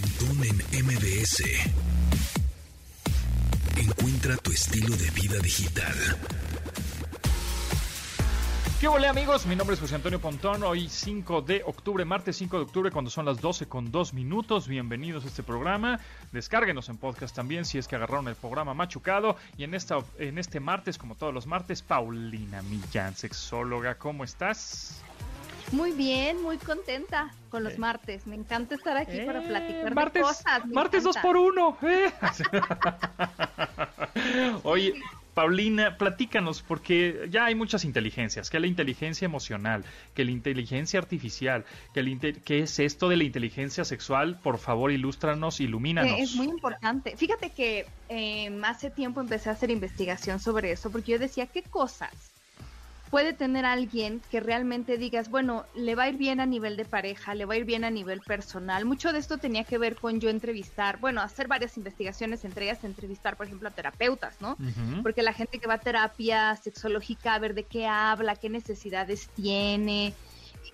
Pontón en MBS. Encuentra tu estilo de vida digital. ¿Qué hola amigos? Mi nombre es José Antonio Pontón. Hoy 5 de octubre, martes 5 de octubre, cuando son las 12 con 2 minutos. Bienvenidos a este programa. Descárguenos en podcast también si es que agarraron el programa machucado. Y en, esta, en este martes, como todos los martes, Paulina Millán, sexóloga. ¿Cómo estás? Muy bien, muy contenta con los martes. Me encanta estar aquí para Eh, platicar martes, de cosas. me Martes 2 encanta. por 1 Oye, Paulina, platícanos, porque ya hay muchas inteligencias, que la inteligencia emocional, que la inteligencia artificial, que el inte- ¿qué es esto de la inteligencia sexual? Por favor, ilústranos, ilumínanos. Eh, Es muy importante. Fíjate que eh, hace tiempo empecé a hacer investigación sobre eso, porque yo decía, ¿qué cosas puede tener alguien que realmente digas, bueno, le va a ir bien a nivel de pareja, le va a ir bien a nivel personal? Mucho de esto tenía que ver con yo entrevistar, bueno, hacer varias investigaciones, entre ellas entrevistar, por ejemplo, a terapeutas, ¿no? Porque la gente que va a terapia sexológica a ver de qué habla, qué necesidades tiene.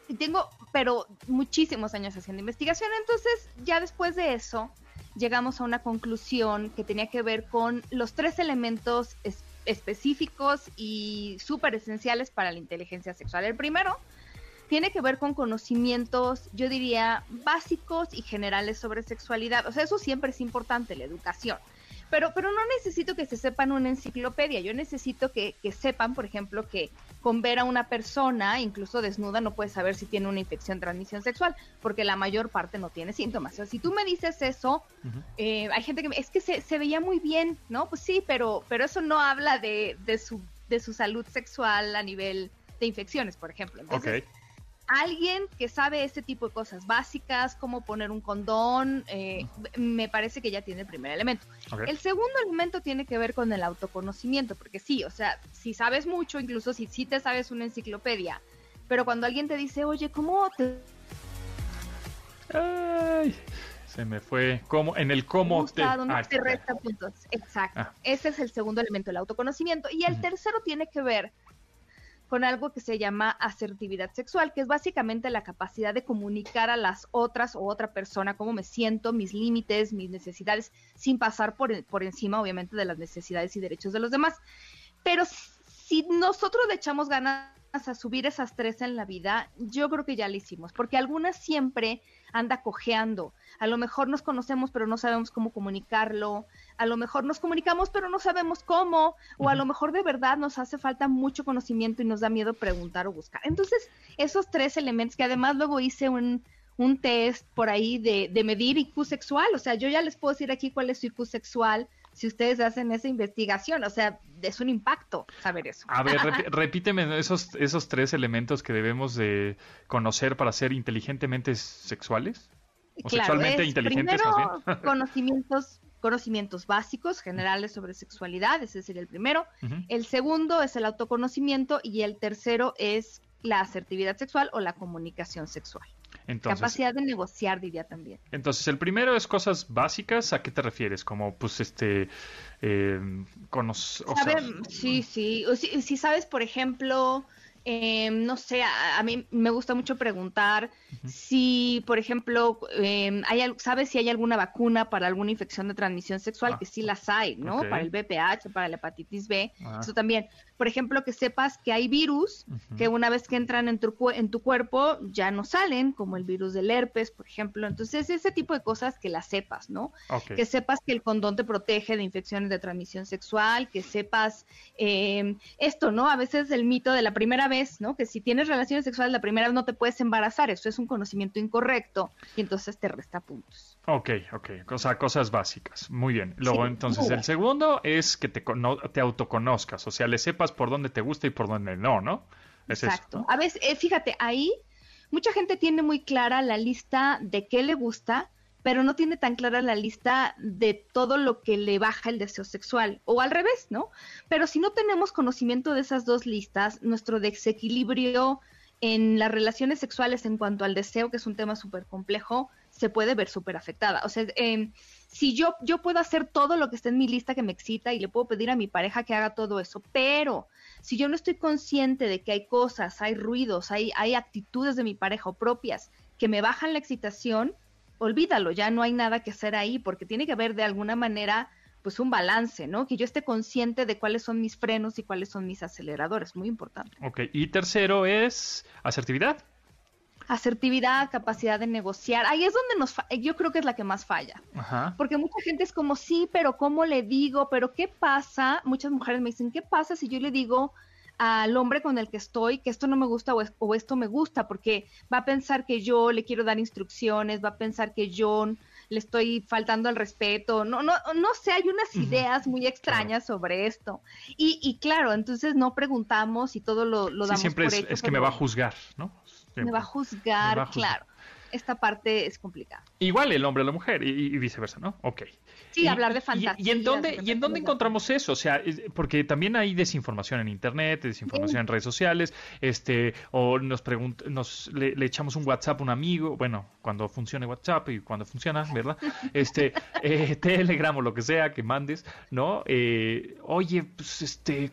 Y tengo, pero muchísimos años haciendo investigación, entonces ya después de eso llegamos a una conclusión que tenía que ver con los tres elementos específicos y súper esenciales para la inteligencia sexual. El primero tiene que ver con conocimientos, yo diría, básicos y generales sobre sexualidad. O sea, eso siempre es importante, la educación. Pero, pero no necesito que se sepan una enciclopedia, yo necesito que, que sepan, por ejemplo, que con ver a una persona, incluso desnuda, no puedes saber si tiene una infección de transmisión sexual, porque la mayor parte no tiene síntomas. O sea, si tú me dices eso, eh, hay gente que me, es que se, se veía muy bien, ¿no? Pues sí, pero, pero eso no habla de, de, su, de su salud sexual a nivel de infecciones, por ejemplo. Entonces. Alguien que sabe este tipo de cosas básicas, cómo poner un condón, eh, me parece que ya tiene el primer elemento. El segundo elemento tiene que ver con el autoconocimiento, porque sí, o sea, si sabes mucho, incluso si sí te sabes una enciclopedia, pero cuando alguien te dice, oye, ¿cómo te Ay, se me fue. ¿Cómo? En el cómo gusta? ¿Dónde Ah, te resta puntos? Exacto. Ah. Ese es el segundo elemento, el autoconocimiento. Y el tercero tiene que ver con algo que se llama asertividad sexual, que es básicamente la capacidad de comunicar a las otras o otra persona cómo me siento, mis límites, mis necesidades, sin pasar por, por encima, obviamente, de las necesidades y derechos de los demás. Pero si nosotros le echamos ganas a subir esas tres en la vida, yo creo que ya lo hicimos, porque algunas siempre anda cojeando. A lo mejor nos conocemos, pero no sabemos cómo comunicarlo. A lo mejor nos comunicamos, pero no sabemos cómo. O a lo mejor de verdad nos hace falta mucho conocimiento y nos da miedo preguntar o buscar. Entonces, esos tres elementos, que además luego hice un, un test por ahí de, de medir IQ sexual. O sea, yo ya les puedo decir aquí cuál es su IQ sexual si ustedes hacen esa investigación. O sea, es un impacto saber eso. A ver, repíteme esos, esos tres elementos que debemos de conocer para ser inteligentemente sexuales. O sexualmente es inteligentes, primero, más conocimientos, conocimientos básicos, generales sobre sexualidad, ese sería el primero. El segundo es el autoconocimiento y el tercero es la asertividad sexual o la comunicación sexual. Entonces, Capacidad de negociar, diría también. entonces, el primero es cosas básicas. ¿A qué te refieres? Como, pues, este, eh, conoc- o sea, Sabe- sí, sí. O si, si sabes, por ejemplo, eh, no sé, a, a mí me gusta mucho preguntar si, por ejemplo, eh, hay, sabes si hay alguna vacuna para alguna infección de transmisión sexual, Ah, que sí las hay, ¿no? Para el VPH, para la hepatitis B, Ah. eso también. Por ejemplo, que sepas que hay virus que una vez que entran en tu, en tu cuerpo ya no salen, como el virus del herpes, por ejemplo. Entonces, ese tipo de cosas que las sepas, ¿no? que sepas que el condón te protege de infecciones de transmisión sexual, que sepas eh, esto, ¿no? A veces el mito de la primera vez, ¿no? Que si tienes relaciones sexuales la primera vez no te puedes embarazar, eso es un conocimiento incorrecto y entonces te resta puntos. Ok, ok, o sea, cosas básicas. Muy bien. Luego, Sí. entonces, el segundo es que te, cono- te autoconozcas, o sea, le sepas por dónde te gusta y por dónde no, ¿no? Es eso, Exacto. ¿no? A veces, eh, fíjate, ahí mucha gente tiene muy clara la lista de qué le gusta, pero no tiene tan clara la lista de todo lo que le baja el deseo sexual, o al revés, ¿no? Pero si no tenemos conocimiento de esas dos listas, nuestro desequilibrio en las relaciones sexuales en cuanto al deseo, que es un tema súper complejo, se puede ver súper afectada. O sea, eh, si yo, yo puedo hacer todo lo que está en mi lista que me excita y le puedo pedir a mi pareja que haga todo eso, pero si yo no estoy consciente de que hay cosas, hay ruidos, hay, hay actitudes de mi pareja o propias que me bajan la excitación, olvídalo, ya no hay nada que hacer ahí, porque tiene que haber de alguna manera pues un balance, ¿no? Que yo esté consciente de cuáles son mis frenos y cuáles son mis aceleradores, muy importante. Ok, y tercero es asertividad. Asertividad, capacidad de negociar. Ahí es donde nos, yo creo que es la que más falla. Ajá. Porque mucha gente es como, sí, pero ¿cómo le digo? Pero ¿qué pasa? Muchas mujeres me dicen, ¿qué pasa si yo le digo al hombre con el que estoy que esto no me gusta o, es- o esto me gusta? Porque va a pensar que yo le quiero dar instrucciones, va a pensar que yo le estoy faltando al respeto. No, no, no sé, hay unas ideas muy extrañas sobre esto. Y, y claro, entonces no preguntamos y todo lo, lo Sí, damos siempre por es, hecho, es que me va a juzgar, ¿no? me va a juzgar, Me va a juzgar. claro. Esta parte es complicada. Igual el hombre a la mujer y, y viceversa, ¿no? Ok. Sí, Y- hablar de fantasía. ¿Y, en dónde, y en dónde encontramos eso? O sea, porque también hay desinformación en internet, desinformación en redes sociales, este, o nos nos le, le echamos un WhatsApp a un amigo, bueno, cuando funcione WhatsApp y cuando funciona, ¿verdad? Este, eh, Telegram o lo que sea que mandes, ¿no? Eh, oye, pues este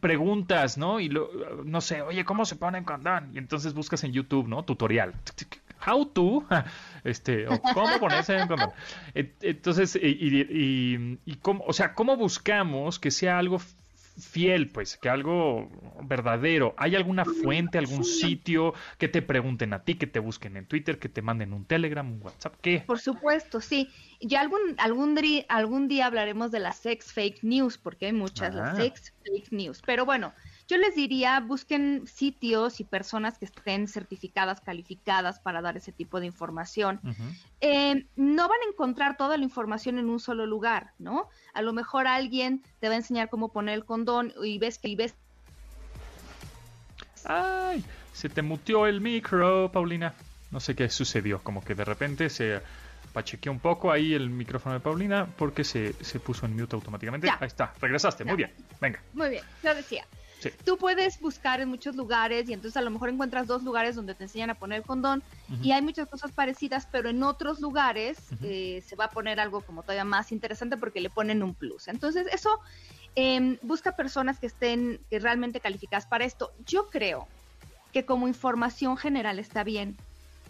preguntas, ¿no? Y lo, no sé, oye, ¿cómo se pone en condón? Y entonces buscas en YouTube, ¿no? Tutorial. How to, este, o cómo ponerse en. Et- Entonces, y, y, y- y cómo, o sea, ¿cómo buscamos que sea algo fiel, pues, que algo verdadero? ¿Hay alguna fuente, algún sitio que te pregunten a ti, que te busquen en Twitter, que te manden un Telegram, un WhatsApp? ¿Qué? Por supuesto, sí. Ya algún, algún, algún día hablaremos de las sex fake news, porque hay muchas, Ah. las sex fake news. Pero bueno, yo les diría, busquen sitios y personas que estén certificadas, calificadas para dar ese tipo de información. Eh, no van a encontrar toda la información en un solo lugar, ¿no? A lo mejor alguien te va a enseñar cómo poner el condón y ves que y ves Ay, se te muteó el micro, Paulina. No sé qué sucedió, como que de repente se pachequeó un poco ahí el micrófono de Paulina porque se, se puso en mute automáticamente. Ya. Ahí está, regresaste, muy bien. Venga, Muy bien, yo decía. Sí. Tú puedes buscar en muchos lugares y entonces a lo mejor encuentras dos lugares donde te enseñan a poner condón y hay muchas cosas parecidas, pero en otros lugares eh, se va a poner algo como todavía más interesante porque le ponen un plus. Entonces eso eh, busca personas que estén que realmente calificadas para esto. Yo creo que como información general está bien,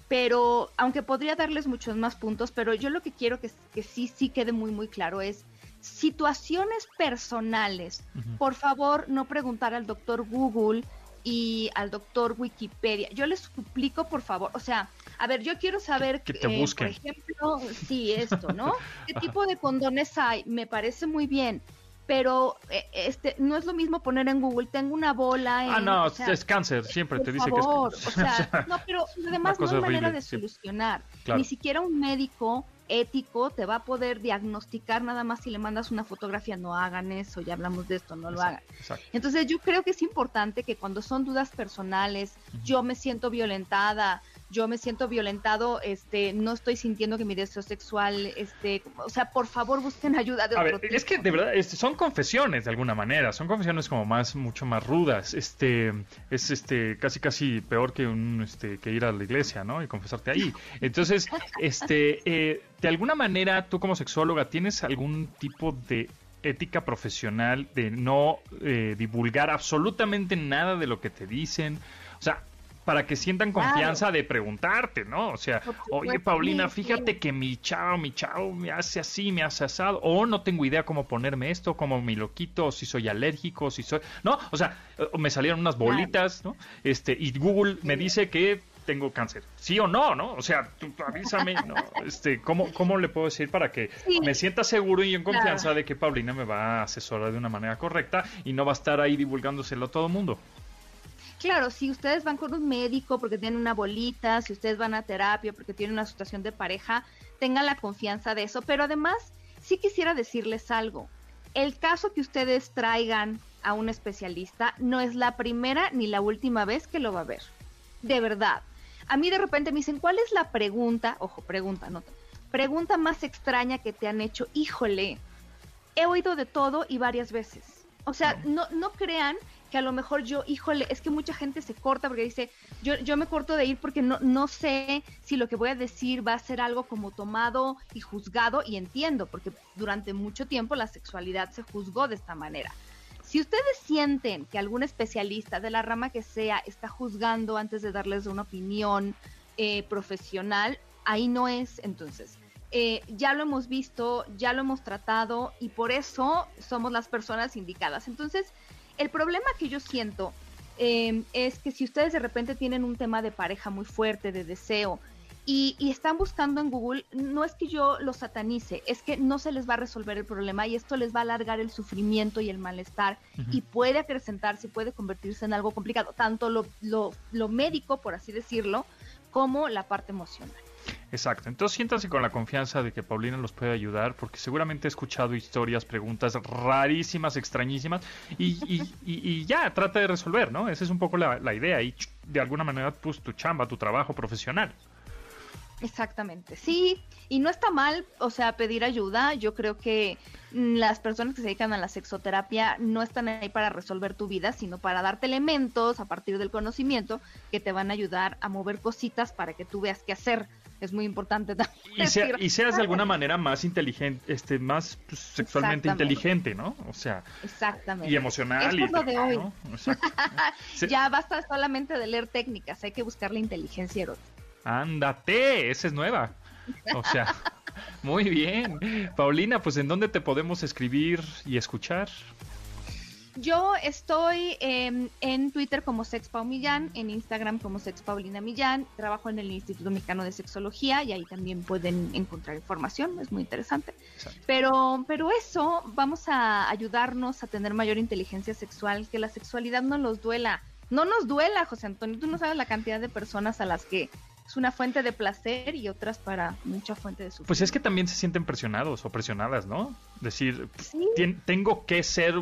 pero aunque podría darles muchos más puntos, pero yo lo que quiero que, que sí, sí quede muy, muy claro es situaciones personales. Por favor, no preguntar al doctor Google y al doctor Wikipedia. Yo les suplico, por favor, o sea, a ver, yo quiero saber, Que- que te eh, por ejemplo, sí, esto, ¿no? ¿Qué tipo de condones hay? Me parece muy bien, pero eh, este no es lo mismo poner en Google, tengo una bola en... Ah, no, o sea, es cáncer, siempre por te dice favor, que es o sea, no, pero además no hay manera de solucionar. Claro. Ni siquiera un médico ético te va a poder diagnosticar nada más si le mandas una fotografía. No hagan eso, ya hablamos de esto, no lo hagan. Exacto. Entonces yo creo que es importante que cuando son dudas personales, yo me siento violentada, yo me siento violentado, este, no estoy sintiendo que mi deseo sexual, este, o sea, por favor busquen ayuda de A otro ver, tipo. es que de verdad este, son confesiones de alguna manera, son confesiones como más, mucho más rudas. Este, es este, casi casi peor que un, este, que ir a la iglesia, ¿no? Y confesarte ahí. Entonces, este, eh, de alguna manera, tú como sexóloga, ¿tienes algún tipo de ética profesional de no eh, divulgar absolutamente nada de lo que te dicen? O sea, para que sientan Claro. confianza de preguntarte, ¿no? O sea, oye, Paulina, fíjate sí. que mi chao, mi chao me hace así, me hace asado, o no tengo idea cómo ponerme esto, cómo me lo quito, o si soy alérgico, si soy, no, o sea, me salieron unas Claro. bolitas, ¿no? Este, y Google me dice que tengo cáncer, sí o no, ¿no? O sea, tú, tú avísame, ¿no? Este, ¿cómo, ¿cómo le puedo decir para que Sí. me sienta seguro y en Claro. confianza de que Paulina me va a asesorar de una manera correcta y no va a estar ahí divulgándoselo a todo el mundo? Claro, si ustedes van con un médico porque tienen una bolita, si ustedes van a terapia porque tienen una situación de pareja, tengan la confianza de eso. Pero además, sí quisiera decirles algo. El caso que ustedes traigan a un especialista no es la primera ni la última vez que lo va a ver. De verdad. A mí de repente me dicen, ¿cuál es la pregunta? Ojo, pregunta, no. Pregunta más extraña que te han hecho. Híjole, he oído de todo y varias veces. O sea, no, no crean que a lo mejor yo, híjole, es que mucha gente se corta porque dice, yo, yo me corto de ir porque no, no sé si lo que voy a decir va a ser algo como tomado y juzgado y entiendo, porque durante mucho tiempo la sexualidad se juzgó de esta manera. Si ustedes sienten que algún especialista de la rama que sea está juzgando antes de darles una opinión eh, profesional, ahí no es, entonces. Eh, ya lo hemos visto, ya lo hemos tratado y por eso somos las personas indicadas. Entonces, el problema que yo siento eh, es que si ustedes de repente tienen un tema de pareja muy fuerte, de deseo, y, están buscando en Google, no es que yo lo satanice, es que no se les va a resolver el problema y esto les va a alargar el sufrimiento y el malestar y puede acrecentarse y puede convertirse en algo complicado, tanto lo, lo, lo médico, por así decirlo, como la parte emocional. Exacto. Entonces siéntanse con la confianza de que Paulina los puede ayudar, porque seguramente he escuchado historias, preguntas rarísimas, extrañísimas, y, y, ya, trata de resolver, ¿no? Esa es un poco la, la idea, y de alguna manera, pues tu chamba, tu trabajo profesional. Exactamente, sí, y no está mal, o sea, pedir ayuda. Yo creo que mm, las personas que se dedican a la sexoterapia no están ahí para resolver tu vida, sino para darte elementos a partir del conocimiento que te van a ayudar a mover cositas para que tú veas qué hacer. Es muy importante también. Y, seas de alguna manera más inteligente, este, más pues, sexualmente inteligente, ¿no? O sea, Exactamente. y emocional. Es lo de hoy. ya basta solamente de leer técnicas, hay que buscar la inteligencia erótica. Ándate, esa es nueva. O sea, muy bien. Paulina, pues ¿en dónde te podemos escribir y escuchar? Yo estoy em, en Twitter como Sexpau Millán, en Instagram como Sexpaulina Millán, trabajo en el Instituto Mexicano de Sexología y ahí también pueden encontrar información, es muy interesante. Pero, pero eso, vamos a ayudarnos a tener mayor inteligencia sexual, que la sexualidad no nos duela. No nos duela, José Antonio, tú no sabes la cantidad de personas a las que es una fuente de placer y otras para mucha fuente de sufrimiento. Pues es que también se sienten presionados o presionadas, ¿no? Decir, tengo que ser,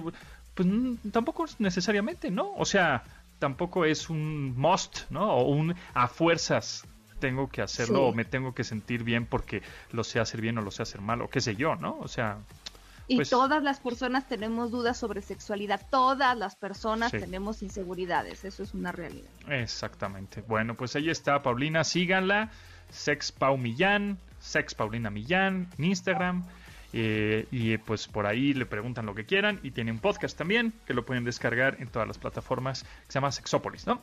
pues tampoco necesariamente, ¿no? O sea, tampoco es un must, ¿no? O un a fuerzas tengo que hacerlo o me tengo que sentir bien porque lo sé hacer bien o lo sé hacer mal o qué sé yo, ¿no? O sea, y pues todas las personas tenemos dudas sobre sexualidad, todas las personas tenemos inseguridades, eso es una realidad. Exactamente. Bueno, pues ahí está Paulina, síganla, Sex Pau Millán, Sex Paulina Millán en Instagram. Eh, y pues por ahí le preguntan lo que quieran y tiene un podcast también que lo pueden descargar en todas las plataformas que se llama Sexópolis, ¿no?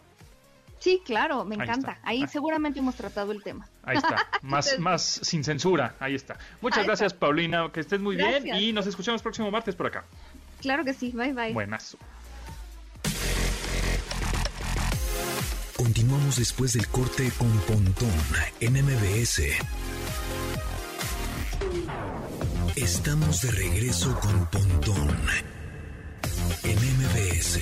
Sí, claro, me encanta. Ahí, ah. seguramente hemos tratado el tema. Ahí está, más, más sin censura, ahí está. Muchas gracias, Paulina, que estés muy bien y nos escuchamos próximo martes por acá. Claro que sí, bye bye. Buenas. Continuamos después del corte con Pontón en MBS. Estamos de regreso con Pontón en MBS.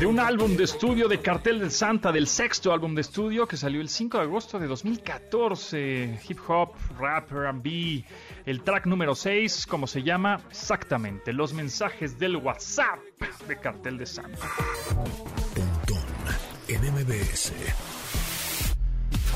De un álbum de estudio de Cartel del Santa, del sexto álbum de estudio que salió el 5 de agosto de 2014. Hip hop, rap, RB. El track número 6, como se llama exactamente, los mensajes del WhatsApp de Cartel de Santa. en MBS.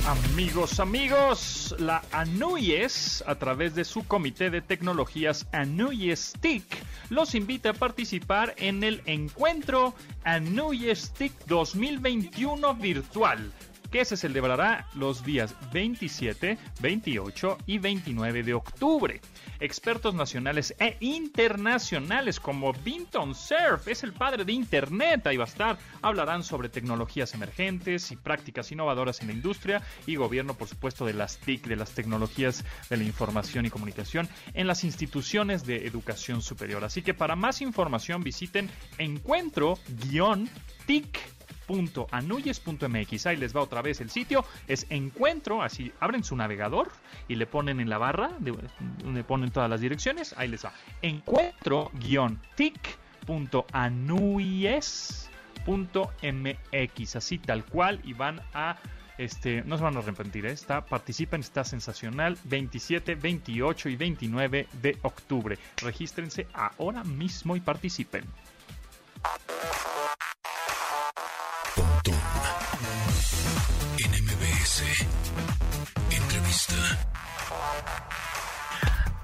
Amigos, amigos, la ANUYES, a través de su comité de tecnologías ANUYES TIC, los invita a participar en el encuentro ANUYES TIC 2021 virtual que se celebrará los días 27, 28 y 29 de octubre. Expertos nacionales e internacionales como Vinton Surf, es el padre de Internet, ahí va a estar, hablarán sobre tecnologías emergentes y prácticas innovadoras en la industria y gobierno, por supuesto, de las TIC, de las tecnologías de la información y comunicación en las instituciones de educación superior. Así que para más información visiten encuentro-TIC .anuyes.mx. Ahí les va otra vez el sitio. Es encuentro, así abren su navegador y le ponen en la barra, donde ponen todas las direcciones. Ahí les va. Encuentro-tic.anuyes.mx. Así tal cual y van a este, no se van a arrepentir, ¿eh? está, participen, está sensacional. 27, 28 y 29 de octubre. Regístrense ahora mismo y participen. Entrevista.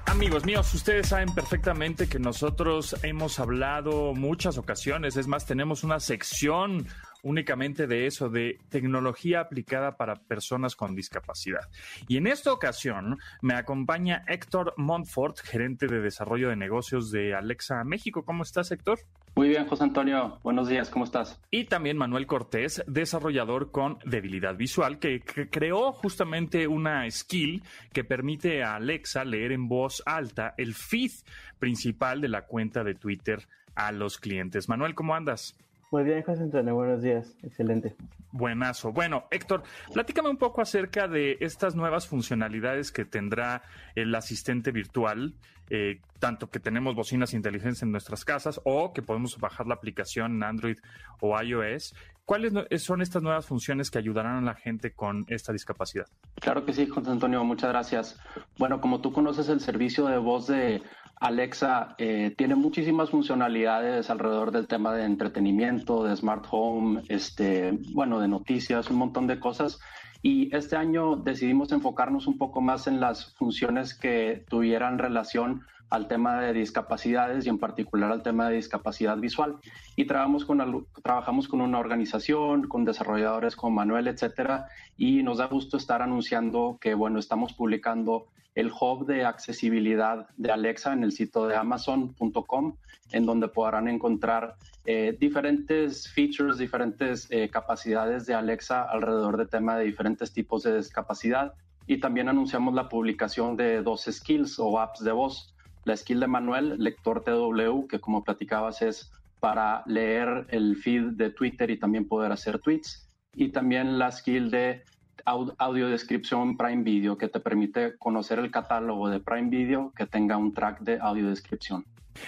Amigos míos, ustedes saben perfectamente que nosotros hemos hablado muchas ocasiones, es más, tenemos una sección únicamente de eso, de tecnología aplicada para personas con discapacidad. Y en esta ocasión me acompaña Héctor Montfort, gerente de desarrollo de negocios de Alexa México. ¿Cómo estás, Héctor? Muy bien, José Antonio. Buenos días, ¿cómo estás? Y también Manuel Cortés, desarrollador con debilidad visual, que, creó justamente una skill que permite a Alexa leer en voz alta el feed principal de la cuenta de Twitter a los clientes. Manuel, ¿cómo andas? Muy bien, José Antonio, buenos días. Excelente. Buenazo. Bueno, Héctor, platícame un poco acerca de estas nuevas funcionalidades que tendrá el asistente virtual, eh, tanto que tenemos bocinas inteligentes en nuestras casas o que podemos bajar la aplicación en Android o iOS. ¿Cuáles son estas nuevas funciones que ayudarán a la gente con esta discapacidad? Claro que sí, José Antonio, muchas gracias. Bueno, como tú conoces el servicio de voz de Alexa eh, tiene muchísimas funcionalidades alrededor del tema de entretenimiento, de smart home, este, bueno, de noticias, un montón de cosas. Y este año decidimos enfocarnos un poco más en las funciones que tuvieran relación al tema de discapacidades y en particular al tema de discapacidad visual. Y trabajamos con, trabajamos con una organización, con desarrolladores como Manuel, etcétera, y nos da gusto estar anunciando que, bueno, estamos publicando el hub de accesibilidad de Alexa en el sitio de amazon.com, en donde podrán encontrar eh, diferentes features, diferentes eh, capacidades de Alexa alrededor de tema de diferentes tipos de discapacidad. Y también anunciamos la publicación de dos skills o apps de voz. La skill de Manuel, lector TW, que como platicabas es para leer el feed de Twitter y también poder hacer tweets. Y también la skill de audiodescripción Prime Video que te permite conocer el catálogo de Prime Video que tenga un track de audiodescripción.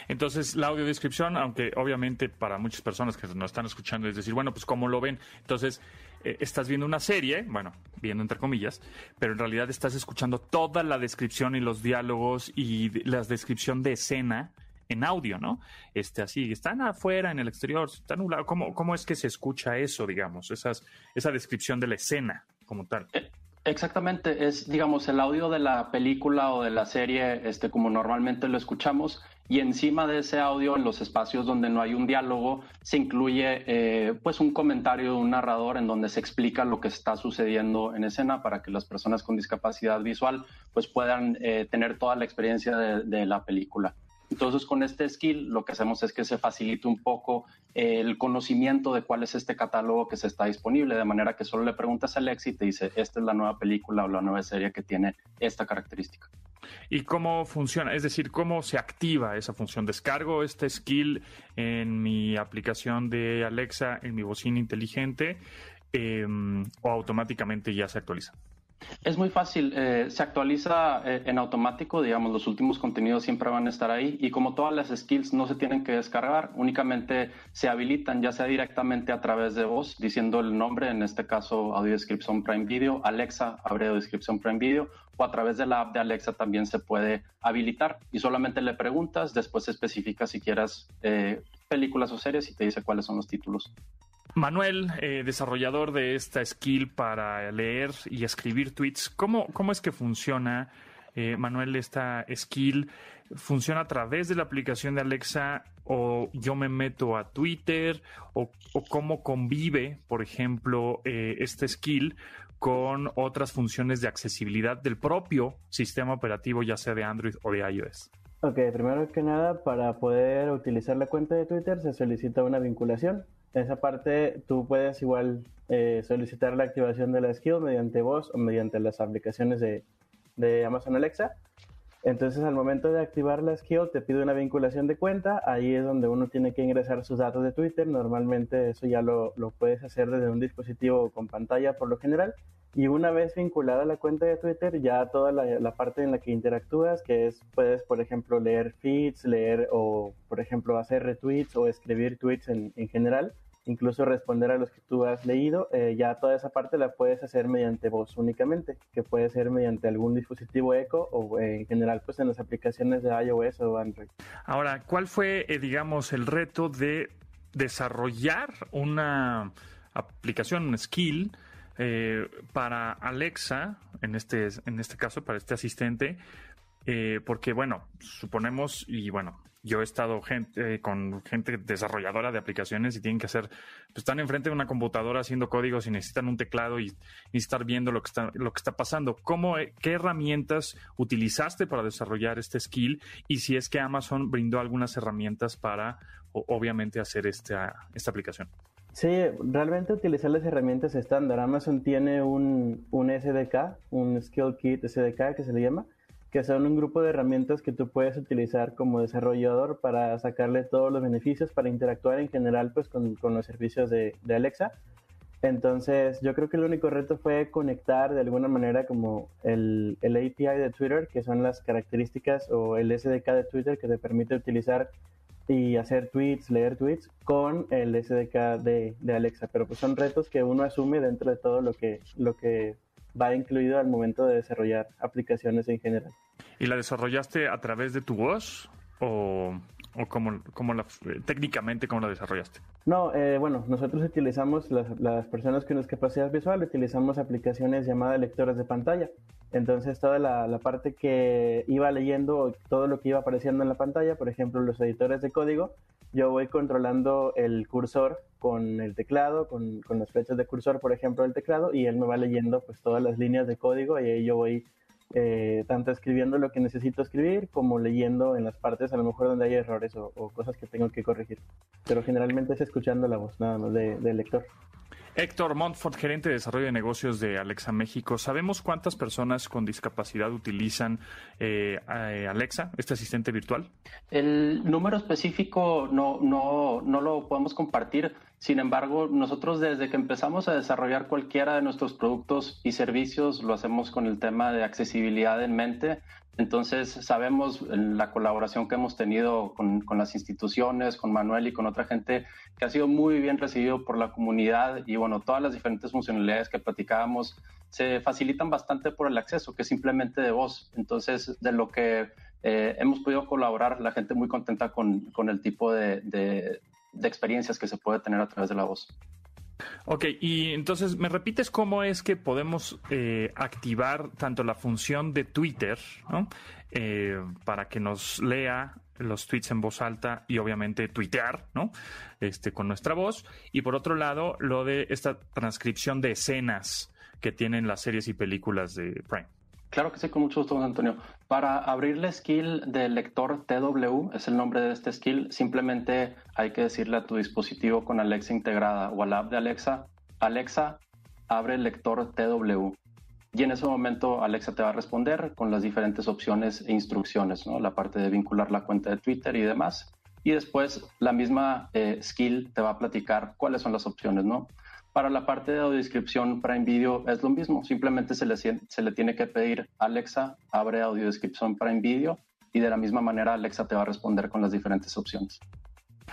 Entonces, la audiodescripción, aunque obviamente para muchas personas que nos están escuchando es decir, bueno, pues cómo lo ven. Entonces, eh, estás viendo una serie, bueno, viendo entre comillas, pero en realidad estás escuchando toda la descripción y los diálogos y la descripción de escena en audio, ¿no? Este, así, están afuera, en el exterior, están nublado. ¿Cómo, ¿Cómo es que se escucha eso, digamos, esas, esa descripción de la escena? como tal. Eh, exactamente, es digamos el audio de la película o de la serie, este, como normalmente lo escuchamos, y encima de ese audio, en los espacios donde no hay un diálogo, se incluye eh, pues un comentario de un narrador en donde se explica lo que está sucediendo en escena para que las personas con discapacidad visual pues puedan eh, tener toda la experiencia de la película. Entonces, con este skill, lo que hacemos es que se facilite un poco el conocimiento de cuál es este catálogo que se está disponible, de manera que solo le preguntas a Alexa y te dice, esta es la nueva película o la nueva serie que tiene esta característica. ¿Y cómo funciona? Es decir, ¿cómo se activa esa función? ¿Descargo este skill en mi aplicación de Alexa, en mi bocina inteligente, em, o automáticamente ya se actualiza? Es muy fácil, eh, se actualiza eh, en automático, digamos, los últimos contenidos siempre van a estar ahí y como todas las skills no se tienen que descargar, únicamente se habilitan ya sea directamente a través de voz, diciendo el nombre, en este caso Audio Description Prime Video, Alexa, abre Description Prime Video, o a través de la app de Alexa también se puede habilitar y solamente le preguntas, después especifica si quieras eh, películas o series y te dice cuáles son los títulos. Manuel, eh, desarrollador de esta skill para leer y escribir tweets, ¿cómo, cómo es que funciona, eh, Manuel, esta skill? ¿Funciona a través de la aplicación de Alexa o yo me meto a Twitter? ¿O, cómo convive, por ejemplo, eh, esta skill con otras funciones de accesibilidad del propio sistema operativo, ya sea de Android o de iOS? Ok, primero que nada, para poder utilizar la cuenta de Twitter se solicita una vinculación en esa parte tú puedes igual eh, solicitar la activación de la skill mediante voz o mediante las aplicaciones de, de, Amazon Alexa. Entonces al momento de activar la skill te pide una vinculación de cuenta, ahí es donde uno tiene que ingresar sus datos de Twitter, normalmente eso ya lo, lo puedes hacer desde un dispositivo con pantalla por lo general. Y una vez vinculada la cuenta de Twitter, ya toda la, la, parte en la que interactúas, que es, puedes, por ejemplo, leer feeds, leer o, por ejemplo, hacer retweets o escribir tweets en, en general, incluso responder a los que tú has leído, eh, ya toda esa parte la puedes hacer mediante voz únicamente, que puede ser mediante algún dispositivo eco o eh, en general pues en las aplicaciones de iOS o Android. Ahora, ¿cuál fue, eh, digamos, el reto de desarrollar una aplicación, un skill para Alexa, en este, en este caso, para este asistente? porque, bueno, suponemos, y bueno, yo he estado gente, con gente desarrolladora de aplicaciones y tienen que hacer, pues están enfrente de una computadora haciendo códigos y necesitan un teclado y, y estar viendo lo que está, lo que está pasando. ¿Cómo, ¿Qué herramientas utilizaste para desarrollar este skill? Y si es que Amazon brindó algunas herramientas para, obviamente, hacer esta, esta aplicación. Sí, realmente utilizar las herramientas estándar. Amazon tiene un, un SDK, un Skill Kit SDK que se le llama, que son un grupo de herramientas que tú puedes utilizar como desarrollador para sacarle todos los beneficios, para interactuar en general pues con, con los servicios de, de, Alexa. Entonces yo creo que el único reto fue conectar de alguna manera como el, el API de Twitter, que son las características o el SDK de Twitter que te permite utilizar y hacer tweets, leer tweets con el SDK de, de, Alexa. Pero pues son retos que uno asume dentro de todo lo que, lo que va incluido al momento de desarrollar aplicaciones en general. ¿Y la desarrollaste a través de tu voz o, o cómo, cómo la, técnicamente cómo la desarrollaste? No, eh, bueno, nosotros utilizamos, las, las personas con discapacidad visual, utilizamos aplicaciones llamadas lectores de pantalla. Entonces toda la, la, parte que iba leyendo, todo lo que iba apareciendo en la pantalla, por ejemplo los editores de código, yo voy controlando el cursor con el teclado, con, con las flechas de cursor, por ejemplo, del teclado, y él me va leyendo pues todas las líneas de código y ahí yo voy eh, tanto escribiendo lo que necesito escribir como leyendo en las partes a lo mejor donde hay errores o, o cosas que tengo que corregir. Pero generalmente es escuchando la voz nada más del de lector. Héctor Montfort, gerente de desarrollo de negocios de Alexa México. ¿Sabemos cuántas personas con discapacidad utilizan eh, Alexa, este asistente virtual? El número específico no, no, no lo podemos compartir. Sin embargo, nosotros desde que empezamos a desarrollar cualquiera de nuestros productos y servicios lo hacemos con el tema de accesibilidad en mente. Entonces, sabemos la colaboración que hemos tenido con, con, las instituciones, con Manuel y con otra gente, que ha sido muy bien recibido por la comunidad y bueno, todas las diferentes funcionalidades que platicábamos se facilitan bastante por el acceso, que es simplemente de voz. Entonces, de lo que eh, hemos podido colaborar, la gente muy contenta con, con el tipo de, de, de experiencias que se puede tener a través de la voz. Ok, y entonces, ¿me repites cómo es que podemos eh, activar tanto la función de Twitter, ¿no? eh, para que nos lea los tweets en voz alta y obviamente tuitear, ¿no? Este, con nuestra voz. Y por otro lado, lo de esta transcripción de escenas que tienen las series y películas de Prime. Claro que sí, con mucho gusto, Antonio. Para abrir la skill del lector TW, es el nombre de este skill, simplemente hay que decirle a tu dispositivo con Alexa integrada o a la app de Alexa, Alexa, abre el lector TW. Y en ese momento Alexa te va a responder con las diferentes opciones e instrucciones, ¿no? La parte de vincular la cuenta de Twitter y demás. Y después la misma eh, skill te va a platicar cuáles son las opciones, ¿no? Para la parte de audiodescripción Prime Video es lo mismo, simplemente se le, se le tiene que pedir Alexa, abre audiodescripción Prime Video y de la misma manera Alexa te va a responder con las diferentes opciones.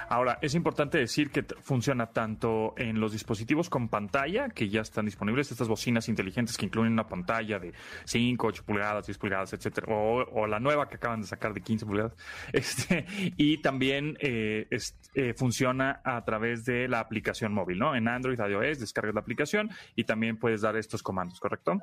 Ahora, es importante decir que funciona tanto en los dispositivos con pantalla, que ya están disponibles, estas bocinas inteligentes que incluyen una pantalla de 5, 8 pulgadas, 10 pulgadas, etcétera, o, o la nueva que acaban de sacar de 15 pulgadas, este, y también eh, eh, funciona a través de la aplicación móvil, ¿no? En Android, iOS, descargas la aplicación y también puedes dar estos comandos, ¿correcto?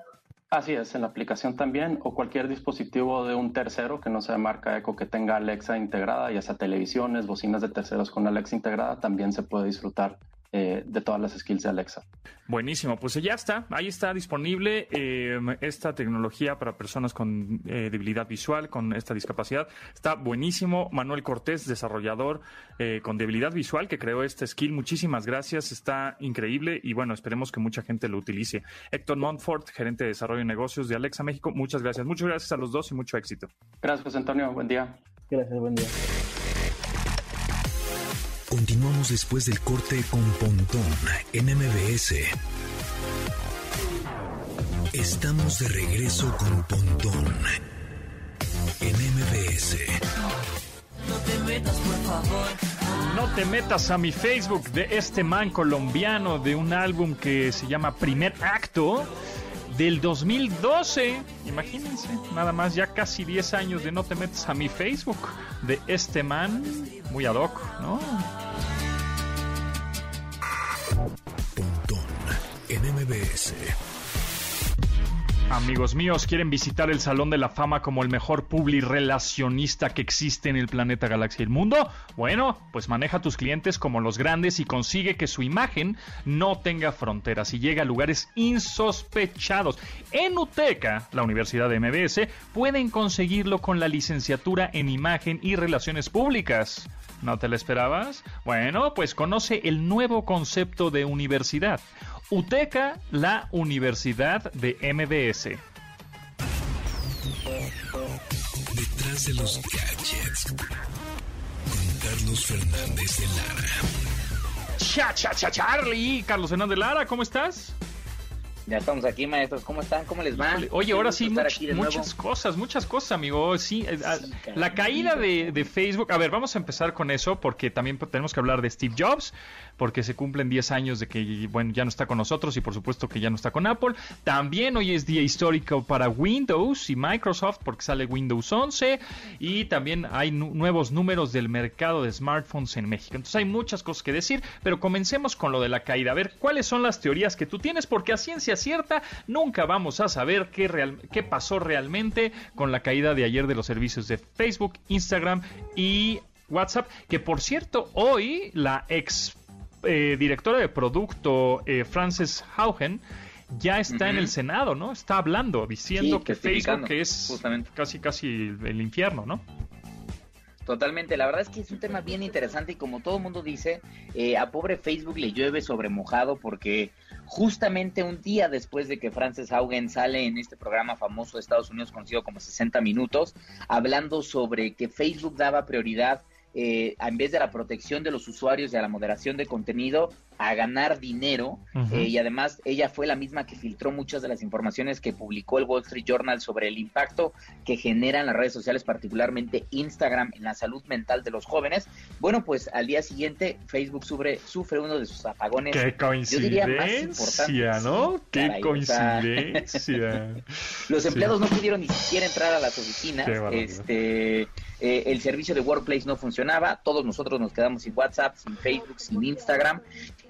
Así es, en la aplicación también o cualquier dispositivo de un tercero que no sea de marca Eco que tenga Alexa integrada, ya sea televisiones, bocinas de terceros con Alexa integrada, también se puede disfrutar eh, de todas las skills de Alexa. Buenísimo, pues ya está, ahí está disponible eh, esta tecnología para personas con eh, debilidad visual, con esta discapacidad. Está buenísimo. Manuel Cortés, desarrollador eh, con debilidad visual, que creó este skill. Muchísimas gracias, está increíble y bueno, esperemos que mucha gente lo utilice. Héctor Montfort, gerente de desarrollo y negocios de Alexa México, muchas gracias. Muchas gracias a los dos y mucho éxito. Gracias, Antonio. Buen día. Gracias, buen día. Continuamos después del corte con Pontón en MBS. Estamos de regreso con Pontón en MBS. No te metas, por favor. No te metas a mi Facebook de este man colombiano de un álbum que se llama Primer Acto del 2012. Imagínense, nada más ya casi 10 años de No te metas a mi Facebook de este man, muy ad hoc, ¿no? Pontón en MBS. Amigos míos, ¿quieren visitar el Salón de la Fama como el mejor relacionista que existe en el planeta Galaxia y el mundo? Bueno, pues maneja a tus clientes como los grandes y consigue que su imagen no tenga fronteras y llegue a lugares insospechados. En UTECA, la Universidad de MBS, pueden conseguirlo con la licenciatura en Imagen y Relaciones Públicas. ¿No te lo esperabas? Bueno, pues conoce el nuevo concepto de universidad. UTECA, la Universidad de MBS. Detrás de los gadgets. Con Carlos Fernández de Lara. Cha, cha, cha, Charlie. Carlos Hernández de Lara, ¿cómo estás? Ya estamos aquí, maestros. ¿Cómo están? ¿Cómo les va? Oye, ahora sí, muchas cosas, muchas cosas, amigo. Sí, eh, la caída de, de, Facebook. A ver, vamos a empezar con eso porque también tenemos que hablar de Steve Jobs porque se cumplen 10 años de que, bueno, ya no está con nosotros y por supuesto que ya no está con Apple. También hoy es día histórico para Windows y Microsoft porque sale Windows 11 y también hay nuevos números del mercado de smartphones en México. Entonces hay muchas cosas que decir, pero comencemos con lo de la caída. A ver, ¿cuáles son las teorías que tú tienes? Porque a ciencia cierta nunca vamos a saber qué, real, qué pasó realmente con la caída de ayer de los servicios de Facebook, Instagram y WhatsApp, que por cierto, hoy la ex eh, directora de producto, eh, Frances Haugen, ya está en el Senado, ¿no? Está hablando, diciendo que Facebook es casi casi el infierno, ¿no? Totalmente, la verdad es que es un tema bien interesante y como todo mundo dice, eh, a pobre Facebook le llueve sobre mojado porque justamente un día después de que Frances Haugen sale en este programa famoso de Estados Unidos conocido como 60 Minutos, hablando sobre que Facebook daba prioridad eh, en vez de la protección de los usuarios y a la moderación de contenido, a ganar dinero. Eh, y además, ella fue la misma que filtró muchas de las informaciones que publicó el Wall Street Journal sobre el impacto que generan las redes sociales, particularmente Instagram, en la salud mental de los jóvenes. Bueno, pues al día siguiente, Facebook sufre, sufre uno de sus apagones. Qué coincidencia, ¿no? Qué coincidencia. los empleados no pudieron ni siquiera entrar a las oficinas. Este eh, el servicio de Workplace no funcionaba, todos nosotros nos quedamos sin WhatsApp, sin Facebook, sin Instagram.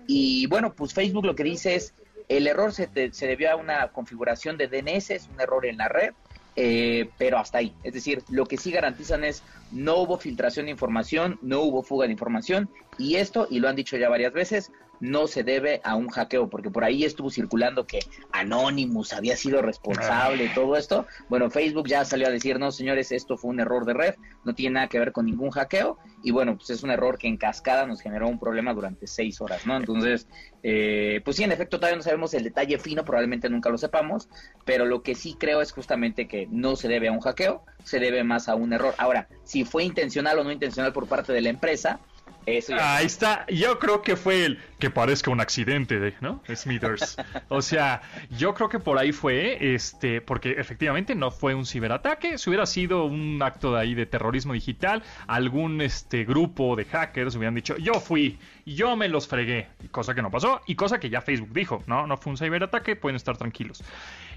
Y bueno, pues Facebook lo que dice es, el error se, se debió a una configuración de DNS, es un error en la red, eh, pero hasta ahí. Es decir, lo que sí garantizan es no hubo filtración de información, no hubo fuga de información y esto, y lo han dicho ya varias veces, no se debe a un hackeo, porque por ahí estuvo circulando que Anonymous había sido responsable de todo esto. Bueno, Facebook ya salió a decir, no, señores, esto fue un error de red, no tiene nada que ver con ningún hackeo, y bueno, pues es un error que en cascada nos generó un problema durante seis horas, ¿no? Entonces, eh, pues sí, en efecto, todavía no sabemos el detalle fino, probablemente nunca lo sepamos, pero lo que sí creo es justamente que no se debe a un hackeo, se debe más a un error. Ahora, si fue intencional o no intencional por parte de la empresa, Ahí está, yo creo que fue el que parezca un accidente, ¿no? Smithers. o sea, yo creo que por ahí fue, este, porque efectivamente no fue un ciberataque, si hubiera sido un acto de ahí de terrorismo digital, algún este grupo de hackers hubieran dicho, yo fui, yo me los fregué, cosa que no pasó, y cosa que ya Facebook dijo, no, no fue un ciberataque, pueden estar tranquilos.